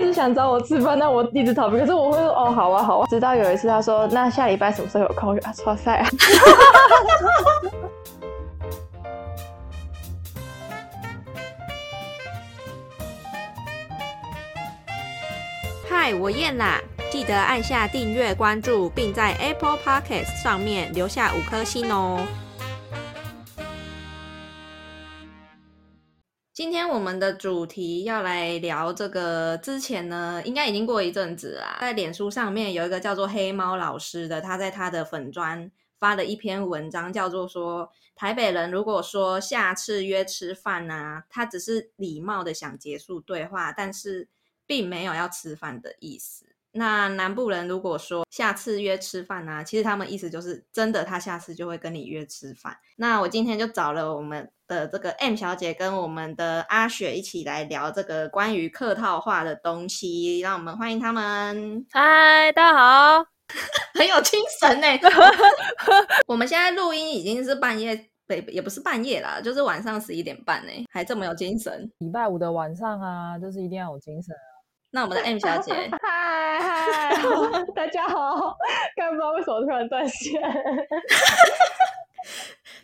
一直想找我吃饭，但我一直逃避。可是我会说哦，好啊，好啊。直到有一次他说，那下礼拜什么时候有空？啊，超赛啊！嗨，我燕啦！记得按下订阅、关注，并在 Apple Podcast 上面留下五颗星哦。今天我们的主题要来聊这个，之前呢，应该已经过一阵子啦。在脸书上面有一个叫做黑猫老师的，他在他的粉砖发了一篇文章，叫做说台北人如果说下次约吃饭啊，他只是礼貌的想结束对话，但是并没有要吃饭的意思。那南部人如果说下次约吃饭啊，其实他们意思就是真的，他下次就会跟你约吃饭。那我今天就找了我们的这个 M 小姐跟我们的阿雪一起来聊这个关于客套话的东西，让我们欢迎他们。嗨，大家好，很有精神呢。我们现在录音已经是半夜，不也不是半夜啦，就是晚上十一点半呢，还这么有精神。礼拜五的晚上啊，就是一定要有精神。那我们的 M 小姐，嗨嗨，大家好，刚不知道为什么突然断线。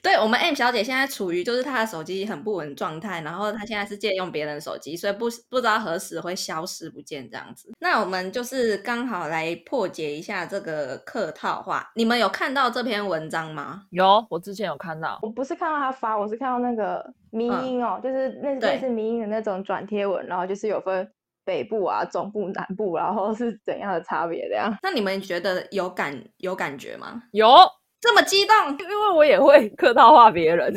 对我们 M 小姐现在处于就是她的手机很不稳状态，然后她现在是借用别人手机，所以不不知道何时会消失不见这样子。那我们就是刚好来破解一下这个客套话。你们有看到这篇文章吗？有，我之前有看到。我不是看到他发，我是看到那个迷音哦，就是那类似迷音的那种转贴文，然后就是有分。北部啊，中部、南部，然后是怎样的差别？这样？那你们觉得有感有感觉吗？有这么激动？因为我也会客套话别人。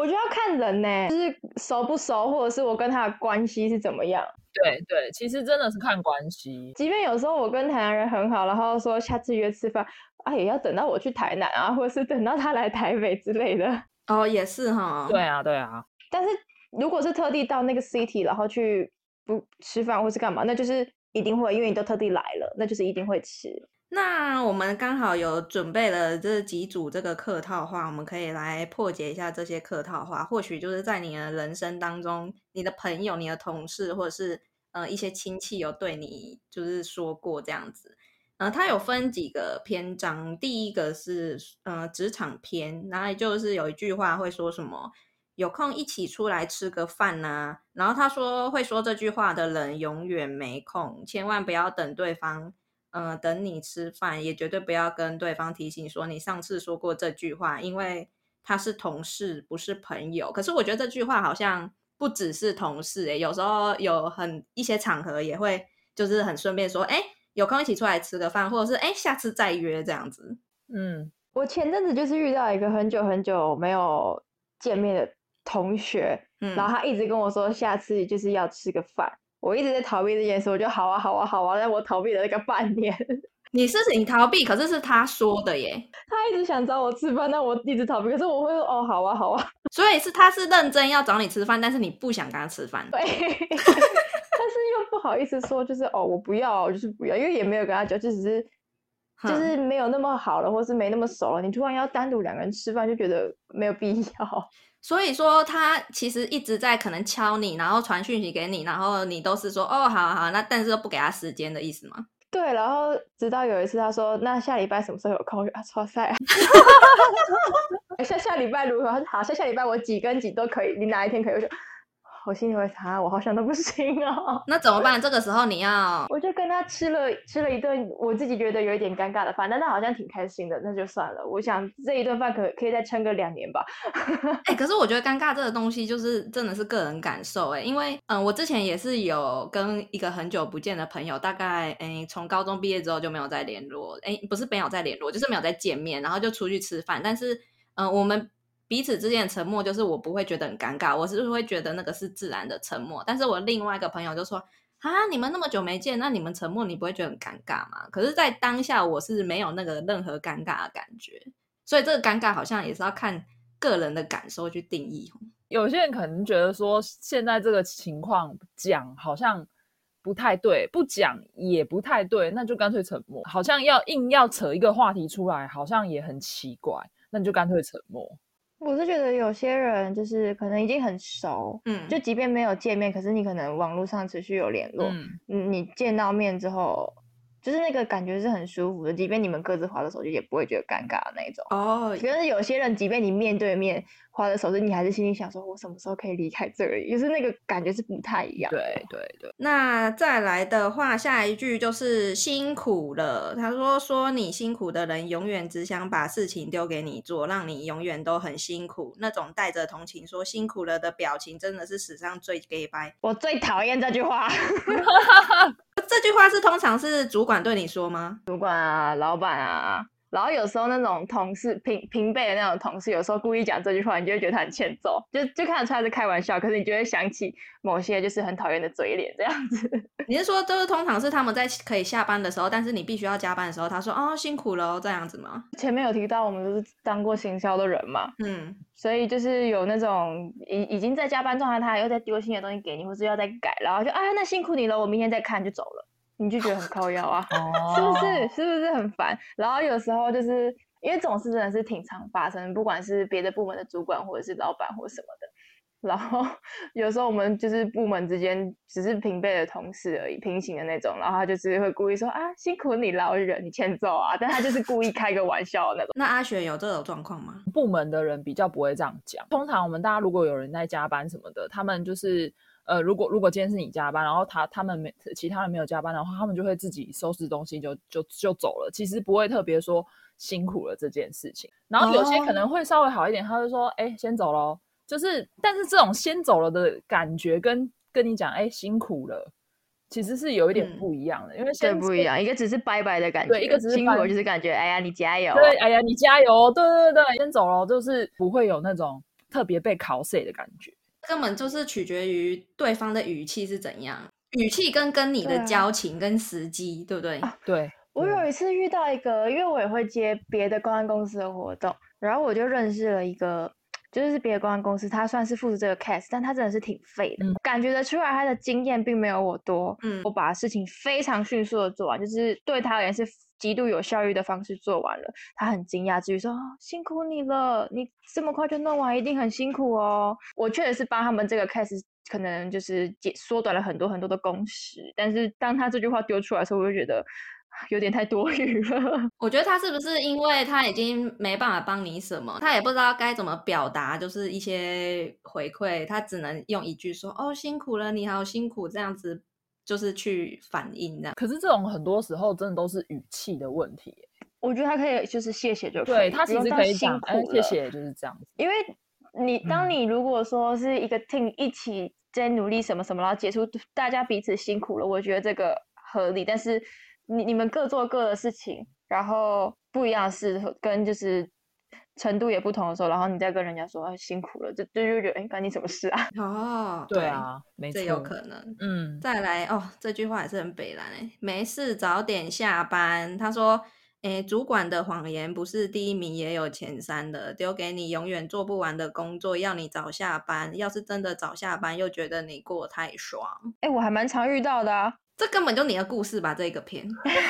我觉得要看人呢，就是熟不熟，或者是我跟他的关系是怎么样。对对，其实真的是看关系。即便有时候我跟台南人很好，然后说下次约吃饭啊，也要等到我去台南啊，或者是等到他来台北之类的。哦，也是哈。对啊，对啊。但是。如果是特地到那个 city，然后去不吃饭或是干嘛，那就是一定会，因为你都特地来了，那就是一定会吃。那我们刚好有准备了这几组这个客套话，我们可以来破解一下这些客套话。或许就是在你的人生当中，你的朋友、你的同事，或者是呃一些亲戚有对你就是说过这样子。呃，它有分几个篇章，第一个是呃职场篇，然后就是有一句话会说什么。有空一起出来吃个饭呐，然后他说会说这句话的人永远没空，千万不要等对方，呃，等你吃饭，也绝对不要跟对方提醒说你上次说过这句话，因为他是同事不是朋友。可是我觉得这句话好像不只是同事诶，有时候有很一些场合也会就是很顺便说，哎，有空一起出来吃个饭，或者是哎下次再约这样子。嗯，我前阵子就是遇到一个很久很久没有见面的。同学，然后他一直跟我说下次就是要吃个饭，我一直在逃避这件事，我就好啊好啊好啊，但我逃避了那个半年。你是你逃避，可是是他说的耶。他一直想找我吃饭，但我一直逃避，可是我会说哦好啊好啊。所以是他是认真要找你吃饭，但是你不想跟他吃饭。对，但是又不好意思说，就是哦我不要，我就是不要，因为也没有跟他讲，就只是就是没有那么好了，或是没那么熟了。你突然要单独两个人吃饭，就觉得没有必要。所以说，他其实一直在可能敲你，然后传讯息给你，然后你都是说哦，好好，那但是都不给他时间的意思吗？对，然后直到有一次他说，那下礼拜什么时候有空？啊，超赛啊！下下礼拜如何？好，下下礼拜我几跟几都可以，你哪一天可以？我说。我心里会想，我好像都不行啊。那怎么办？这个时候你要，我就跟他吃了吃了一顿，我自己觉得有一点尴尬的饭，但他好像挺开心的，那就算了。我想这一顿饭可可以再撑个两年吧。哎，可是我觉得尴尬这个东西就是真的是个人感受哎，因为嗯，我之前也是有跟一个很久不见的朋友，大概哎从高中毕业之后就没有再联络，哎，不是没有再联络，就是没有再见面，然后就出去吃饭，但是嗯，我们。彼此之间的沉默，就是我不会觉得很尴尬，我是会觉得那个是自然的沉默。但是我另外一个朋友就说：“啊，你们那么久没见，那你们沉默，你不会觉得很尴尬吗？”可是，在当下，我是没有那个任何尴尬的感觉。所以，这个尴尬好像也是要看个人的感受去定义。有些人可能觉得说，现在这个情况讲好像不太对，不讲也不太对，那就干脆沉默。好像要硬要扯一个话题出来，好像也很奇怪，那你就干脆沉默。我是觉得有些人就是可能已经很熟，嗯，就即便没有见面，可是你可能网络上持续有联络，嗯，你见到面之后。就是那个感觉是很舒服的，即便你们各自划着手机，也不会觉得尴尬的那种。哦，可是有些人，即便你面对面划着手机，你还是心里想说：“我什么时候可以离开这里？”就是那个感觉是不太一样。对对对。那再来的话，下一句就是辛苦了。他说：“说你辛苦的人，永远只想把事情丢给你做，让你永远都很辛苦。那种带着同情说辛苦了的表情，真的是史上最 gay 白。我最讨厌这句话。这句话是通常是主管对你说吗？主管啊，老板啊。然后有时候那种同事平平辈的那种同事，有时候故意讲这句话，你就会觉得他很欠揍，就就看得出来是开玩笑，可是你就会想起某些就是很讨厌的嘴脸这样子。你是说，就是通常是他们在可以下班的时候，但是你必须要加班的时候，他说哦辛苦了这样子吗？前面有提到我们都是当过行销的人嘛，嗯，所以就是有那种已已经在加班状态，他又在丢新的东西给你，或是要再改，然后就啊那辛苦你了，我明天再看就走了。你就觉得很靠腰啊，是不是？是不是很烦？然后有时候就是因为这种事真的是挺常发生，不管是别的部门的主管，或者是老板或什么的。然后有时候我们就是部门之间只是平辈的同事而已，平行的那种。然后他就是会故意说啊，辛苦你了，我忍你欠揍啊。但他就是故意开个玩笑那种。那阿雪有这种状况吗？部门的人比较不会这样讲。通常我们大家如果有人在加班什么的，他们就是。呃，如果如果今天是你加班，然后他他们没其他人没有加班的话，他们就会自己收拾东西就就就走了。其实不会特别说辛苦了这件事情。然后有些可能会稍微好一点，他会说：“哎，先走喽。”就是，但是这种先走了的感觉跟跟你讲“哎，辛苦了”，其实是有一点不一样的，因为先不一样，一个只是拜拜的感觉，对，一个只是辛苦就是感觉“哎呀，你加油”，对，“哎呀，你加油”，对对对，先走了，就是不会有那种特别被考碎的感觉。根本就是取决于对方的语气是怎样，语气跟跟你的交情跟时机，对不对？对。我有一次遇到一个，因为我也会接别的公安公司的活动，然后我就认识了一个，就是别的公关公司，他算是负责这个 case，但他真的是挺废的，感觉得出来他的经验并没有我多。嗯。我把事情非常迅速的做完，就是对他而言是。极度有效率的方式做完了，他很惊讶，至于说辛苦你了，你这么快就弄完，一定很辛苦哦。我确实是帮他们这个 case，可能就是减缩短了很多很多的工时，但是当他这句话丢出来的时候，我就觉得有点太多余了。我觉得他是不是因为他已经没办法帮你什么，他也不知道该怎么表达，就是一些回馈，他只能用一句说哦辛苦了，你好辛苦这样子。就是去反应这样，可是这种很多时候真的都是语气的问题。我觉得他可以就是谢谢就对他其实可以讲谢谢就是这样子。因为你当你如果说是一个 team 一起在努力什么什么，然后结束大家彼此辛苦了，我觉得这个合理。但是你你们各做各的事情，然后不一样的事跟就是。程度也不同的时候，然后你再跟人家说啊辛苦了，就就就觉得哎关你什么事啊？哦，对啊，没错，这有可能。嗯，再来哦，这句话也是很北蓝哎，没事早点下班。他说，哎，主管的谎言不是第一名也有前三的，丢给你永远做不完的工作，要你早下班。要是真的早下班，又觉得你过太爽。哎，我还蛮常遇到的啊，这根本就你的故事吧？这个片。对啊，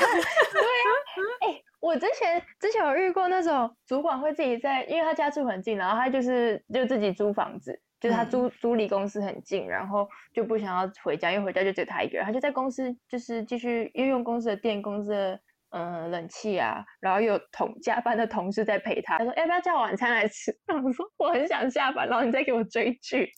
哎。我之前之前有遇过那种主管会自己在，因为他家住很近，然后他就是就自己租房子，就是他租租离公司很近，然后就不想要回家，因为回家就只有他一个人，他就在公司就是继续运用公司的电、公司的嗯冷气啊，然后有同加班的同事在陪他，他说要不要叫晚餐来吃？我说我很想下班，然后你再给我追剧。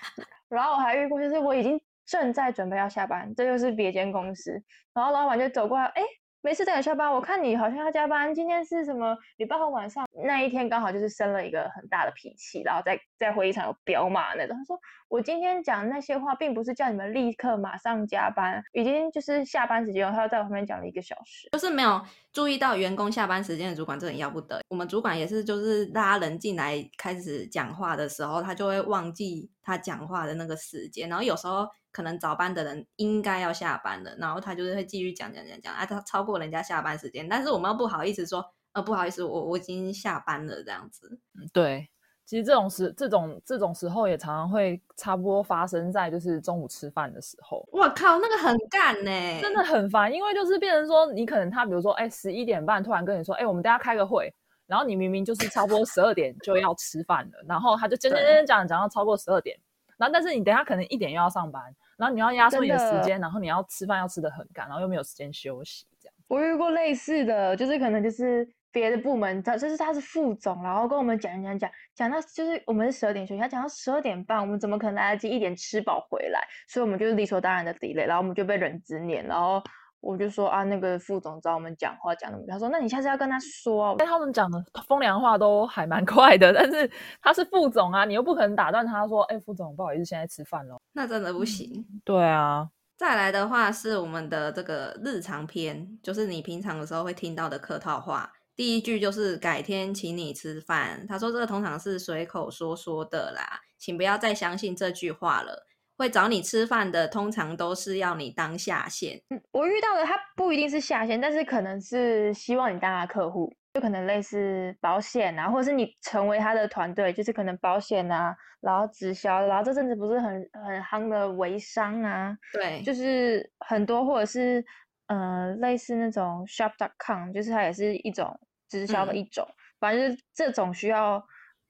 然后我还遇过，就是我已经正在准备要下班，这就是别间公司，然后老板就走过来，哎。没事，等你下班。我看你好像要加班。今天是什么？礼拜二晚上那一天刚好就是生了一个很大的脾气，然后在在会议场有彪骂那种。他说：“我今天讲那些话，并不是叫你们立刻马上加班，已经就是下班时间了。”他在我旁边讲了一个小时，就是没有注意到员工下班时间的主管，这很要不得。我们主管也是，就是拉人进来开始讲话的时候，他就会忘记他讲话的那个时间，然后有时候。可能早班的人应该要下班了，然后他就是会继续讲讲讲讲，啊，他超过人家下班时间，但是我们又不好意思说，呃，不好意思，我我已经下班了这样子。对，其实这种时这种这种时候也常常会差不多发生在就是中午吃饭的时候。我靠，那个很干呢，真的很烦，因为就是变成说你可能他比如说哎十一点半突然跟你说哎我们等下开个会，然后你明明就是差不多十二点就要吃饭了，然后他就讲讲讲讲讲到超过十二点，然后但是你等下可能一点又要上班，然后你要压缩你的时间，然后你要吃饭要吃的很赶，然后又没有时间休息，这样。我遇过类似的，就是可能就是别的部门，他就是他是副总，然后跟我们讲讲讲讲到就是我们是十二点休息，他讲到十二点半，我们怎么可能来得及一点吃饱回来？所以我们就是理所当然的 delay，然后我们就被人质念，然后。我就说啊，那个副总找我们讲话讲那么，他说那你下次要跟他说，但，他们讲的风凉话都还蛮 快的，但是他是副总啊，你又不可能打断他说，哎，副总不好意思，现在吃饭喽，那真的不行。对啊，再来的话是我们的这个日常篇，就是你平常的时候会听到的客套话，第一句就是改天请你吃饭，他说这个通常是随口说说的啦，请不要再相信这句话了。会找你吃饭的，通常都是要你当下线。嗯，我遇到的他不一定是下线，但是可能是希望你当他客户，就可能类似保险啊，或者是你成为他的团队，就是可能保险啊，然后直销，然后这阵子不是很很夯的微商啊，对，就是很多或者是呃类似那种 shop.com，就是它也是一种直销的一种，反正就是这种需要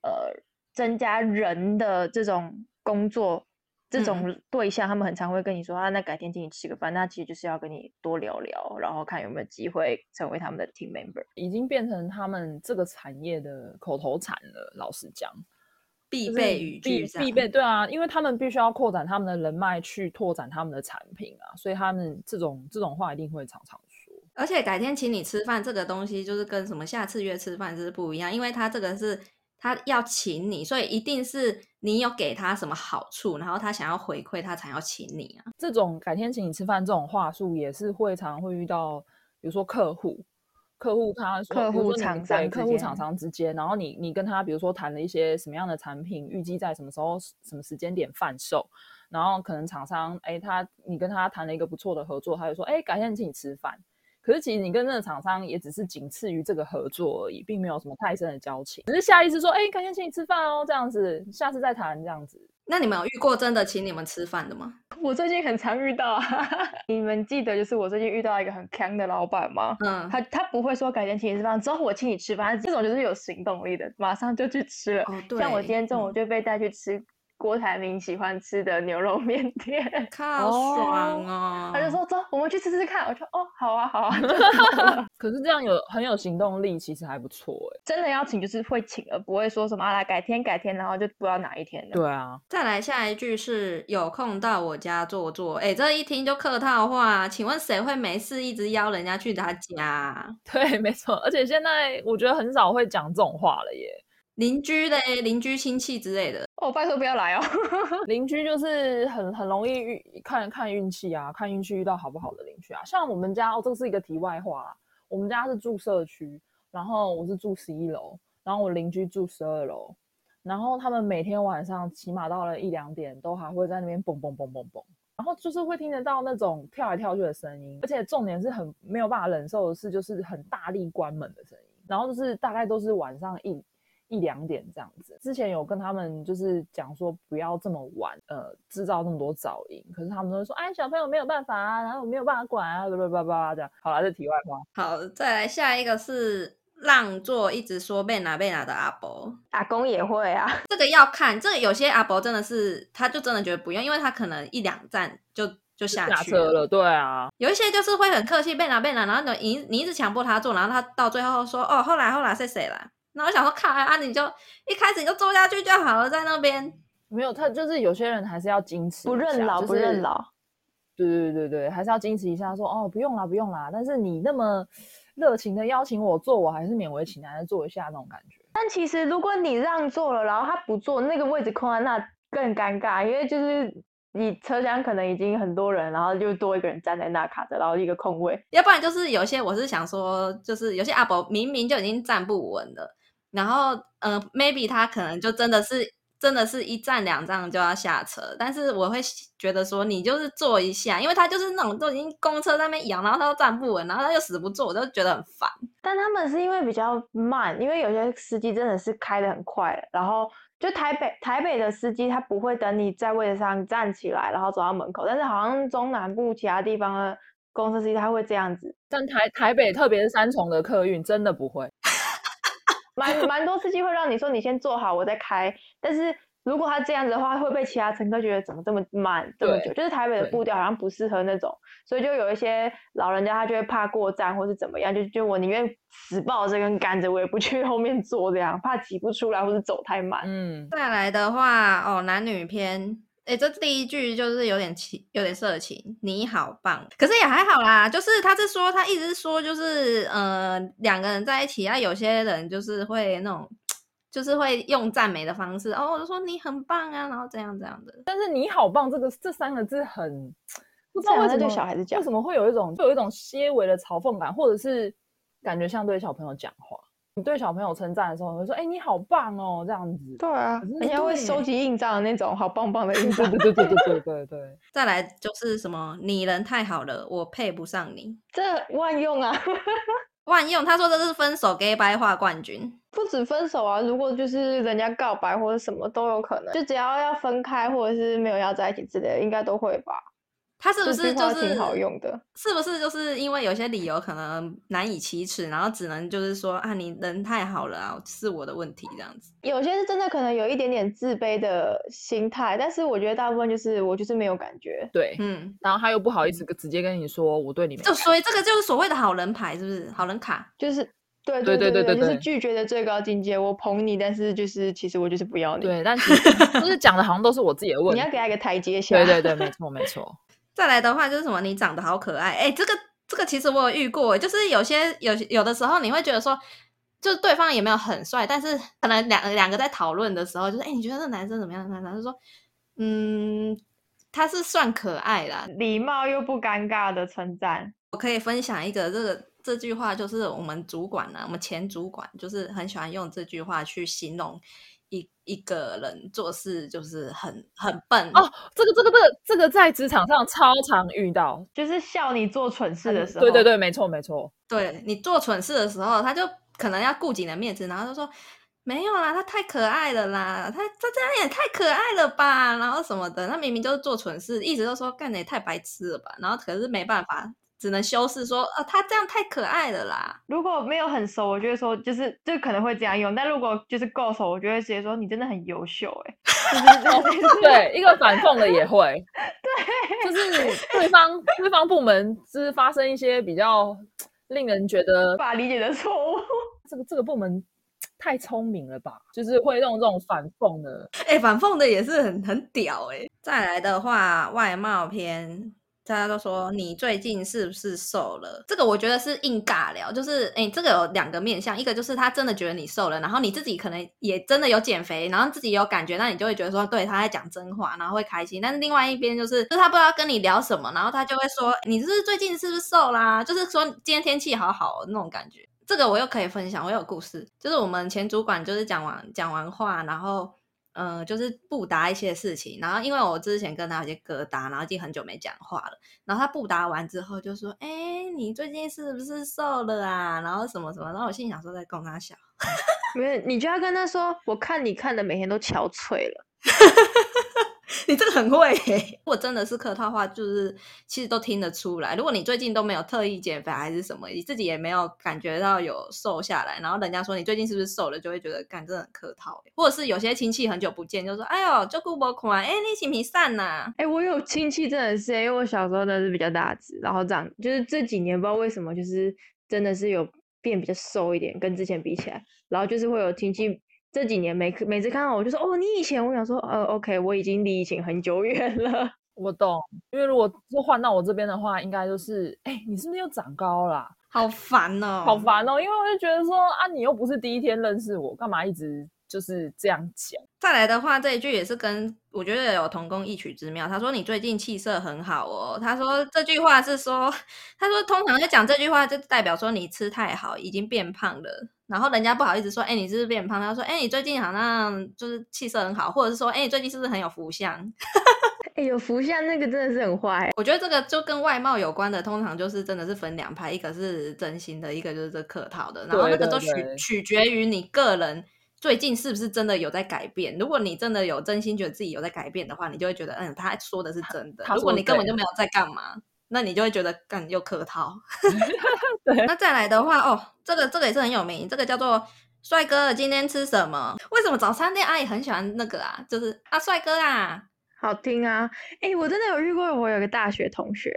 呃增加人的这种工作。这种对象，他们很常会跟你说啊，那改天请你吃个饭，那其实就是要跟你多聊聊，然后看有没有机会成为他们的 team member，已经变成他们这个产业的口头禅了。老实讲，必备语句，必必备对啊，因为他们必须要扩展他们的人脉，去拓展他们的产品啊，所以他们这种这种话一定会常常说。而且改天请你吃饭这个东西，就是跟什么下次约吃饭是不一样，因为他这个是。他要请你，所以一定是你有给他什么好处，然后他想要回馈，他才要请你啊。这种改天请你吃饭这种话术，也是会常会遇到，比如说客户，客户他客户厂商客户厂商之间，然后你你跟他比如说谈了一些什么样的产品，预计在什么时候什么时间点贩售，然后可能厂商哎他你跟他谈了一个不错的合作，他就说哎改天请你吃饭。可是其实你跟那个厂商也只是仅次于这个合作而已，并没有什么太深的交情，只是下意识说，哎，改天请你吃饭哦，这样子，下次再谈这样子。那你们有遇过真的请你们吃饭的吗？我最近很常遇到，你们记得就是我最近遇到一个很坑的老板吗？嗯，他他不会说改天请你吃饭，之后我请你吃饭，这种就是有行动力的，马上就去吃了。哦，对。像我今天中午就被带去吃。郭台铭喜欢吃的牛肉面店，好爽哦！他就说：“走，我们去吃吃看。”我说：“哦，好啊，好啊。” 可是这样有很有行动力，其实还不错哎。真的邀请就是会请，而不会说什么来改天改天，然后就不知道哪一天了。对啊。再来下一句是有空到我家坐坐。哎，这一听就客套话。请问谁会没事一直邀人家去他家？对，没错。而且现在我觉得很少会讲这种话了耶。邻居的邻居亲戚之类的哦，拜托不要来哦。邻居就是很很容易遇看看运气啊，看运气遇到好不好的邻居啊。像我们家哦，这是一个题外话，我们家是住社区，然后我是住十一楼，然后我邻居住十二楼，然后他们每天晚上起码到了一两点，都还会在那边蹦蹦蹦蹦蹦，然后就是会听得到那种跳来跳去的声音，而且重点是很没有办法忍受的是，就是很大力关门的声音，然后就是大概都是晚上一。一两点这样子，之前有跟他们就是讲说不要这么晚，呃，制造那么多噪音。可是他们都会说，哎，小朋友没有办法啊，然后我没有办法管啊，叭叭叭叭这样。好了，这题外话。好，再来下一个是让座，一直说被拿被拿的阿伯，阿公也会啊。这个要看，这个有些阿伯真的是，他就真的觉得不用，因为他可能一两站就就下去了。对啊，有一些就是会很客气，被拿被拿，然后你你一直强迫他坐，然后他到最后说，哦，后来后来是谁了？那我想说，看啊，你就一开始你就坐下去就好了，在那边没有他，就是有些人还是要矜持，不认老，不认老。对对对对还是要矜持一下，说哦，不用啦，不用啦。但是你那么热情的邀请我坐，我还是勉为其难的坐一下那种感觉。但其实如果你让座了，然后他不坐，那个位置空在那更尴尬，因为就是你车厢可能已经很多人，然后就多一个人站在那卡着，然后一个空位。要不然就是有些我是想说，就是有些阿伯明明就已经站不稳了。然后，呃，maybe 他可能就真的是，真的是一站两站就要下车。但是我会觉得说，你就是坐一下，因为他就是那种都已经公车那边摇，然后他都站不稳，然后他又死不坐，我就觉得很烦。但他们是因为比较慢，因为有些司机真的是开的很快，然后就台北台北的司机他不会等你在位置上站起来，然后走到门口。但是好像中南部其他地方的公车司机他会这样子。但台台北特别是三重的客运真的不会。蛮 蛮多司机会让你说你先坐好，我再开。但是如果他这样子的话，会被其他乘客觉得怎么这么慢这么久？就是台北的步调好像不适合那种，所以就有一些老人家他就会怕过站或是怎么样，就就我宁愿死抱这根杆子，我也不去后面坐，这样怕挤不出来或是走太慢。嗯，再来的话哦，男女篇。哎，这第一句就是有点情，有点色情。你好棒，可是也还好啦。就是他是说，他一直说，就是呃，两个人在一起啊，有些人就是会那种，就是会用赞美的方式哦，我就说你很棒啊，然后这样这样的。但是你好棒这个这三个字很不知道为什么对小孩子讲，为什么会有一种就有一种些微的嘲讽感，或者是感觉像对小朋友讲话。你对小朋友称赞的时候，会说：“哎，你好棒哦！”这样子。对啊，人家会收集印章的那种，好棒棒的印章。对对对对对对对。再来就是什么，你人太好了，我配不上你。这万用啊，万用。他说这是分手 gay 白话冠军，不止分手啊，如果就是人家告白或者什么都有可能，就只要要分开或者是没有要在一起之类的，应该都会吧。他是不是就是挺好用的？是不是就是因为有些理由可能难以启齿，然后只能就是说啊，你人太好了啊，是我的问题这样子。有些是真的可能有一点点自卑的心态，但是我觉得大部分就是我就是没有感觉。对，嗯，然后他又不好意思直接跟你说我对你没。就所以这个就是所谓的好人牌，是不是？好人卡就是对对对对对，就是拒绝的最高境界。我捧你，但是就是其实我就是不要你。对，但是 就是讲的好像都是我自己的问题。你要给他一个台阶下。对对对，没 错没错。再来的话就是什么？你长得好可爱，哎，这个这个其实我有遇过，就是有些有有的时候你会觉得说，就是对方也没有很帅，但是可能两两个在讨论的时候，就是哎，你觉得这男生怎么样？男生说，嗯，他是算可爱啦，礼貌又不尴尬的称赞。我可以分享一个这个这句话，就是我们主管呢，我们前主管就是很喜欢用这句话去形容。一一个人做事就是很很笨哦，这个这个这个这个在职场上超常遇到，就是笑你做蠢事的时候。对对对，没错没错。对你做蠢事的时候，他就可能要顾及你的面子，然后就说没有啦，他太可爱了啦，他他这样也太可爱了吧，然后什么的，他明明就是做蠢事，一直都说干的也太白痴了吧，然后可是没办法。只能修饰说，呃，他这样太可爱了啦。如果没有很熟，我觉得说就是就可能会这样用。但如果就是够熟，我就会直接说你真的很优秀，哎，对，一个反讽的也会，对，就是对方对方部门是发生一些比较令人觉得无法理解的错误。这个这个部门太聪明了吧？就是会用这种反讽的，哎，反讽的也是很很屌哎。再来的话，外貌篇。大家都说你最近是不是瘦了？这个我觉得是硬尬聊，就是哎，这个有两个面向，一个就是他真的觉得你瘦了，然后你自己可能也真的有减肥，然后自己有感觉，那你就会觉得说对他在讲真话，然后会开心。但是另外一边就是，就是他不知道跟你聊什么，然后他就会说你是最近是不是瘦啦？就是说今天天气好好那种感觉。这个我又可以分享，我有故事，就是我们前主管就是讲完讲完话，然后。嗯，就是不答一些事情，然后因为我之前跟他有些疙瘩，然后已经很久没讲话了，然后他不答完之后就说：“哎，你最近是不是瘦了啊？”然后什么什么，然后我心想说在供他笑，没有，你就要跟他说：“我看你看的每天都憔悴了。” 你这个很会，如果真的是客套话，就是其实都听得出来。如果你最近都没有特意减肥还是什么，你自己也没有感觉到有瘦下来，然后人家说你最近是不是瘦了，就会觉得干真的很客套。或者是有些亲戚很久不见，就说：“哎呦，就顾不款，哎，你心情散呐？”哎，我有亲戚真的是，因为我小时候呢是比较大只，然后长就是这几年不知道为什么，就是真的是有变比较瘦一点，跟之前比起来，然后就是会有亲戚。这几年每每次看到我就说哦，你以前我想说呃，OK，我已经离以前很久远了。我懂，因为如果是换到我这边的话，应该就是哎，你是不是又长高了？好烦哦，好烦哦，因为我就觉得说啊，你又不是第一天认识我，干嘛一直就是这样讲？再来的话，这一句也是跟我觉得有同工异曲之妙。他说你最近气色很好哦。他说这句话是说，他说通常在讲这句话就代表说你吃太好，已经变胖了。然后人家不好意思说，哎，你是不是变胖？他说，哎，你最近好像就是气色很好，或者是说，哎，你最近是不是很有福相？哎，有福相那个真的是很坏。我觉得这个就跟外貌有关的，通常就是真的是分两派，一个是真心的，一个就是这客套的。然后那个都取取决于你个人最近是不是真的有在改变。如果你真的有真心觉得自己有在改变的话，你就会觉得，嗯，他说的是真的。如果你根本就没有在干嘛，那你就会觉得更又客套。对，那再来的话，哦。这个这个也是很有名，这个叫做帅哥，今天吃什么？为什么早餐店阿姨很喜欢那个啊？就是啊，帅哥啊，好听啊！哎，我真的有遇过，我有个大学同学，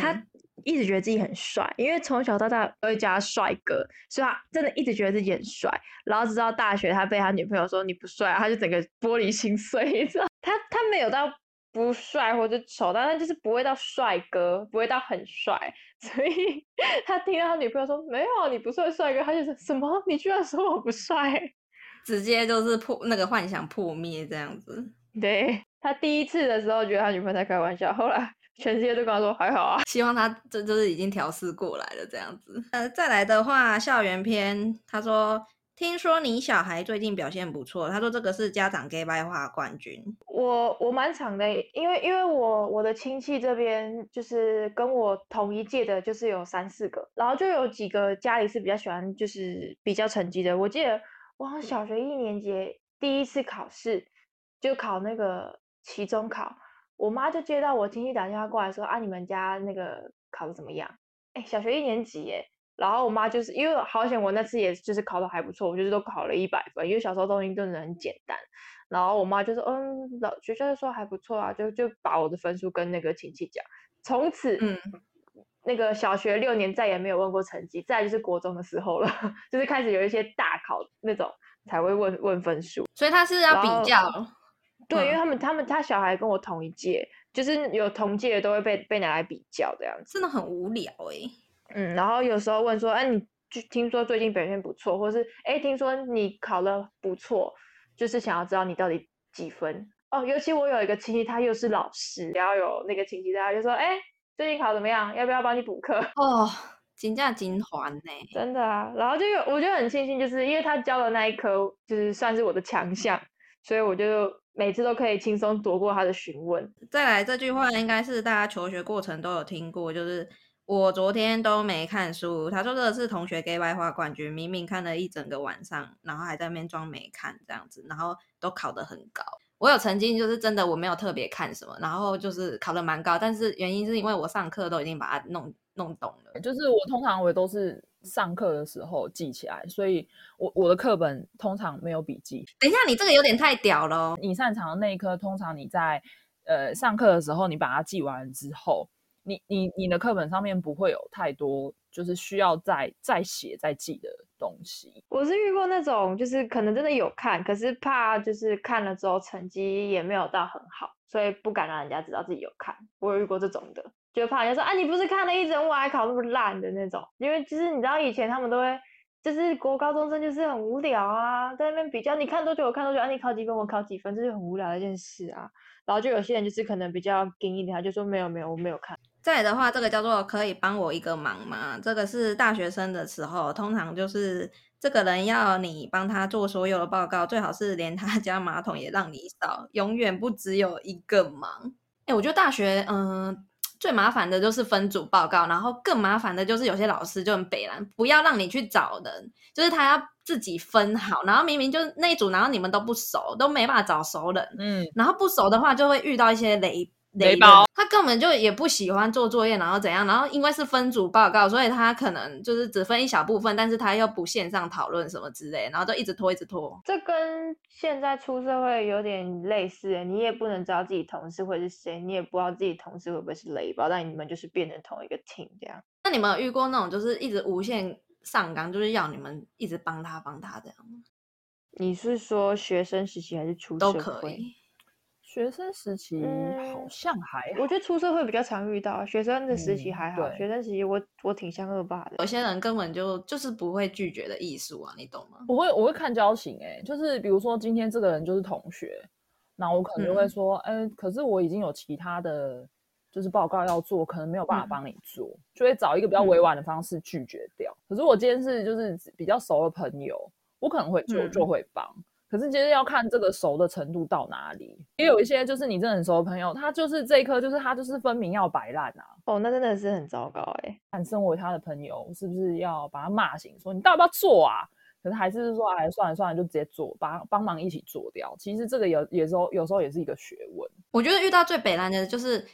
他一直觉得自己很帅，因为从小到大都会叫他帅哥，所以他真的一直觉得自己很帅。然后直到大学，他被他女朋友说你不帅，他就整个玻璃心碎，你知道？他他没有到不帅或者丑，但他就是不会到帅哥，不会到很帅。所以他听到他女朋友说没有你不算帅哥，他就说什么？你居然说我不帅？直接就是破那个幻想破灭这样子。对他第一次的时候觉得他女朋友在开玩笑，后来 全世界都跟他说还好啊，希望他这就是已经调试过来了这样子。呃，再来的话，校园篇，他说。听说你小孩最近表现不错，他说这个是家长 gay 白话冠军。我我蛮长的，因为因为我我的亲戚这边就是跟我同一届的，就是有三四个，然后就有几个家里是比较喜欢就是比较成绩的。我记得我好像小学一年级第一次考试就考那个期中考，我妈就接到我亲戚打电话过来说啊，你们家那个考的怎么样？哎，小学一年级耶。然后我妈就是因为好险，我那次也就是考的还不错，我就是都考了一百分，因为小时候东西真的很简单。然后我妈就说：“嗯，老学校就说还不错啊，就就把我的分数跟那个亲戚讲。”从此，嗯，那个小学六年再也没有问过成绩，再就是国中的时候了，就是开始有一些大考那种才会问问分数。所以他是要比较，对，因为他们他们他小孩跟我同一届，就是有同届的都会被被拿来比较这样子，真的很无聊哎。嗯，然后有时候问说，哎，你就听说最近表现不错，或是哎，听说你考了不错，就是想要知道你到底几分哦。尤其我有一个亲戚，他又是老师，然后有那个亲戚他就说，哎，最近考怎么样？要不要帮你补课？哦，金价金环呢？真的啊。然后就有，我就很庆幸，就是因为他教的那一科，就是算是我的强项，所以我就每次都可以轻松躲过他的询问。再来这句话，应该是大家求学过程都有听过，就是。我昨天都没看书，他说这是同学给外画冠军，明明看了一整个晚上，然后还在那边装没看这样子，然后都考得很高。我有曾经就是真的我没有特别看什么，然后就是考得蛮高，但是原因是因为我上课都已经把它弄弄懂了。就是我通常我都是上课的时候记起来，所以我我的课本通常没有笔记。等一下，你这个有点太屌了。你擅长的那一科，通常你在呃上课的时候，你把它记完之后。你你你的课本上面不会有太多就是需要再再写再记的东西。我是遇过那种就是可能真的有看，可是怕就是看了之后成绩也没有到很好，所以不敢让人家知道自己有看。我有遇过这种的，就怕人家说啊你不是看了一整晚还考那么烂的那种。因为其实你知道以前他们都会就是国高中生就是很无聊啊，在那边比较你看多久我看多久，啊你考几分我考几分，这就很无聊的一件事啊。然后就有些人就是可能比较硬一点，他就说没有没有我没有看。再的话，这个叫做可以帮我一个忙吗？这个是大学生的时候，通常就是这个人要你帮他做所有的报告，最好是连他家马桶也让你扫，永远不只有一个忙。哎，我觉得大学嗯最麻烦的就是分组报告，然后更麻烦的就是有些老师就很北蓝，不要让你去找人，就是他要自己分好，然后明明就是那一组，然后你们都不熟，都没办法找熟人，嗯，然后不熟的话就会遇到一些雷。雷包，他根本就也不喜欢做作业，然后怎样？然后因为是分组报告，所以他可能就是只分一小部分，但是他又不线上讨论什么之类，然后就一直拖，一直拖。这跟现在出社会有点类似，你也不能知道自己同事会是谁，你也不知道自己同事会不会是雷包，但你们就是变成同一个 team 这样。那你们有遇过那种就是一直无限上纲，就是要你们一直帮他帮他这样吗？你是说学生时期还是出都可以？学生时期好像还，我觉得出社会比较常遇到。学生的时期还好，学生时期我我挺像恶霸的。有些人根本就就是不会拒绝的艺术啊，你懂吗？我会我会看交情，哎，就是比如说今天这个人就是同学，那我可能就会说，哎，可是我已经有其他的就是报告要做，可能没有办法帮你做，就会找一个比较委婉的方式拒绝掉。可是我今天是就是比较熟的朋友，我可能会就就会帮。可是其实要看这个熟的程度到哪里，也有一些就是你真的很熟的朋友，他就是这一颗就是他就是分明要摆烂啊。哦，那真的是很糟糕哎。但身为他的朋友，是不是要把他骂醒，说你到底要不要做啊？可是还是说，哎，算了算了，就直接做，帮帮忙一起做掉。其实这个有有时候有时候也是一个学问。我觉得遇到最北烂的就是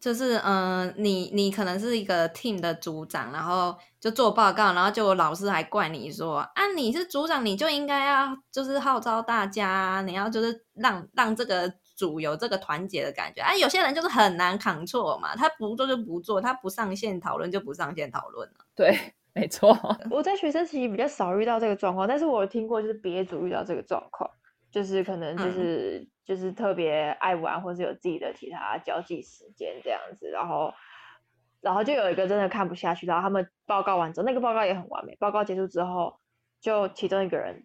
就是嗯，你你可能是一个 team 的组长，然后就做报告，然后就老师还怪你说啊，你是组长，你就应该要就是号召大家，你要就是让让这个组有这个团结的感觉。啊，有些人就是很难扛错嘛，他不做就不做，他不上线讨论就不上线讨论了。对，没错。我在学生时期比较少遇到这个状况，但是我听过就是别组遇到这个状况。就是可能就是就是特别爱玩，或是有自己的其他交际时间这样子，然后然后就有一个真的看不下去，然后他们报告完之后，那个报告也很完美。报告结束之后，就其中一个人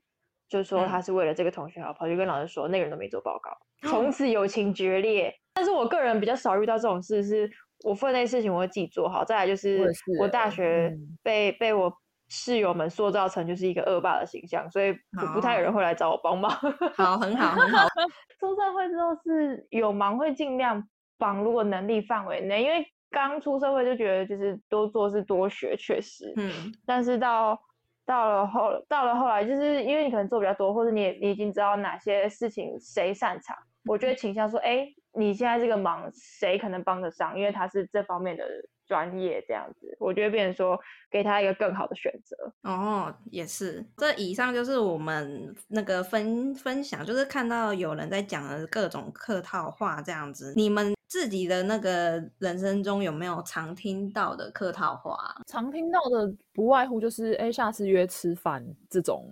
就说他是为了这个同学好，跑去跟老师说那个人都没做报告，从此友情决裂。但是我个人比较少遇到这种事，是我分内事情我会自己做好。再来就是我大学被被我。室友们塑造成就是一个恶霸的形象，所以不不太有人会来找我帮忙。好，很好，很好。出社会之后是有忙会尽量帮，如果能力范围内，因为刚出社会就觉得就是多做是多学，确实。嗯。但是到到了后到了后来，就是因为你可能做比较多，或者你你已经知道哪些事情谁擅长，我觉得倾向说，哎，你现在这个忙谁可能帮得上，因为他是这方面的。专业这样子，我觉得变成说给他一个更好的选择哦，也是。这以上就是我们那个分分享，就是看到有人在讲的各种客套话这样子。你们自己的那个人生中有没有常听到的客套话？常听到的不外乎就是哎，下次约吃饭这种，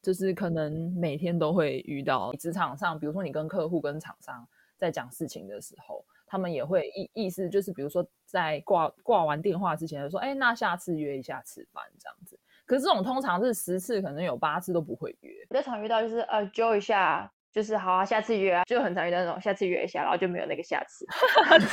就是可能每天都会遇到。职场上，比如说你跟客户、跟厂商在讲事情的时候。他们也会意意思就是，比如说在挂挂完电话之前就说，哎，那下次约一下吃饭这样子。可是这种通常是十次可能有八次都不会约。比较常遇到就是呃揪一下，就是好啊，下次约啊，就很常遇到那种下次约一下，然后就没有那个下次。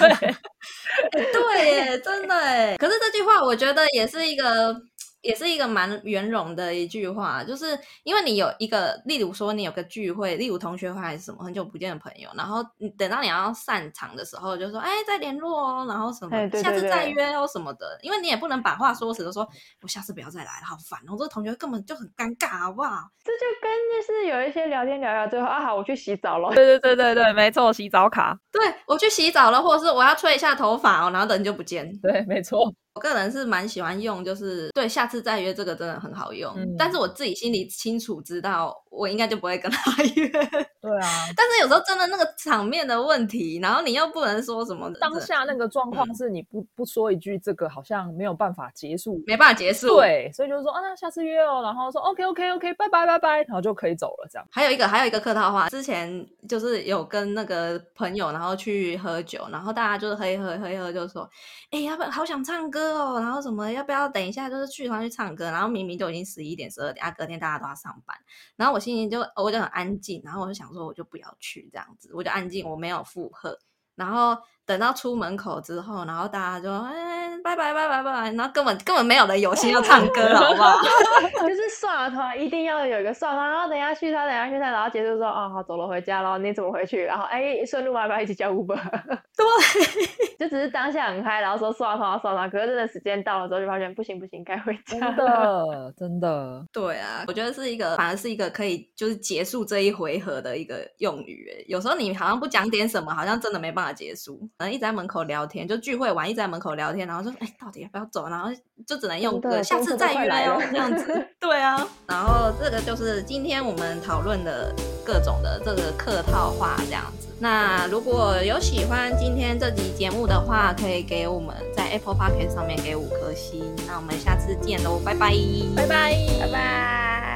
对，对，真的哎。可是这句话我觉得也是一个。也是一个蛮圆融的一句话，就是因为你有一个，例如说你有个聚会，例如同学会还是什么，很久不见的朋友，然后你等到你要散场的时候，就说哎再联络哦，然后什么下次再约哦什么的，因为你也不能把话说死，说我下次不要再来了，好烦哦，这个同学根本就很尴尬，好不好？这就跟就是有一些聊天聊聊最后啊好，我去洗澡了，对对对对对，没错，洗澡卡，对我去洗澡了，或者是我要吹一下头发哦，然后人就不见，对，没错。我个人是蛮喜欢用，就是对下次再约这个真的很好用。但是我自己心里清楚知道，我应该就不会跟他约。对啊，但是有时候真的那个场面的问题，然后你又不能说什么。当下那个状况是你不不说一句这个，好像没有办法结束，没办法结束。对，所以就是说啊，那下次约哦，然后说 OK OK OK，拜拜拜拜，然后就可以走了这样。还有一个还有一个客套话，之前就是有跟那个朋友，然后去喝酒，然后大家就是喝一喝喝一喝，就说哎，要不要好想唱歌哦，然后什么。要不要等一下？就是去团去唱歌，然后明明就已经十一点、十二点啊，隔天大家都要上班，然后我心情就我就很安静，然后我就想说，我就不要去这样子，我就安静，我没有附和，然后。等到出门口之后，然后大家就哎拜拜拜拜拜拜，然后根本根本没有人有心要唱歌，好不好？就是算了他，一定要有一个算了，然后等下去他，等下去他，然后结束说哦好走了回家了，你怎么回去？然后哎顺路要不要一起叫 Uber？对，就只是当下很嗨，然后说算了算了算了，可是真的时间到了之后就发现不行不行，该回家。真的真的，对啊，我觉得是一个反而是一个可以就是结束这一回合的一个用语。有时候你好像不讲点什么，好像真的没办法结束。一直在门口聊天，就聚会完一直在门口聊天，然后说：“哎，到底要不要走？”然后就只能用个下次再约哦这样子。对啊，然后这个就是今天我们讨论的各种的这个客套话这样子。那如果有喜欢今天这集节目的话，可以给我们在 Apple Podcast 上面给五颗星。那我们下次见喽，拜拜，拜拜，拜拜。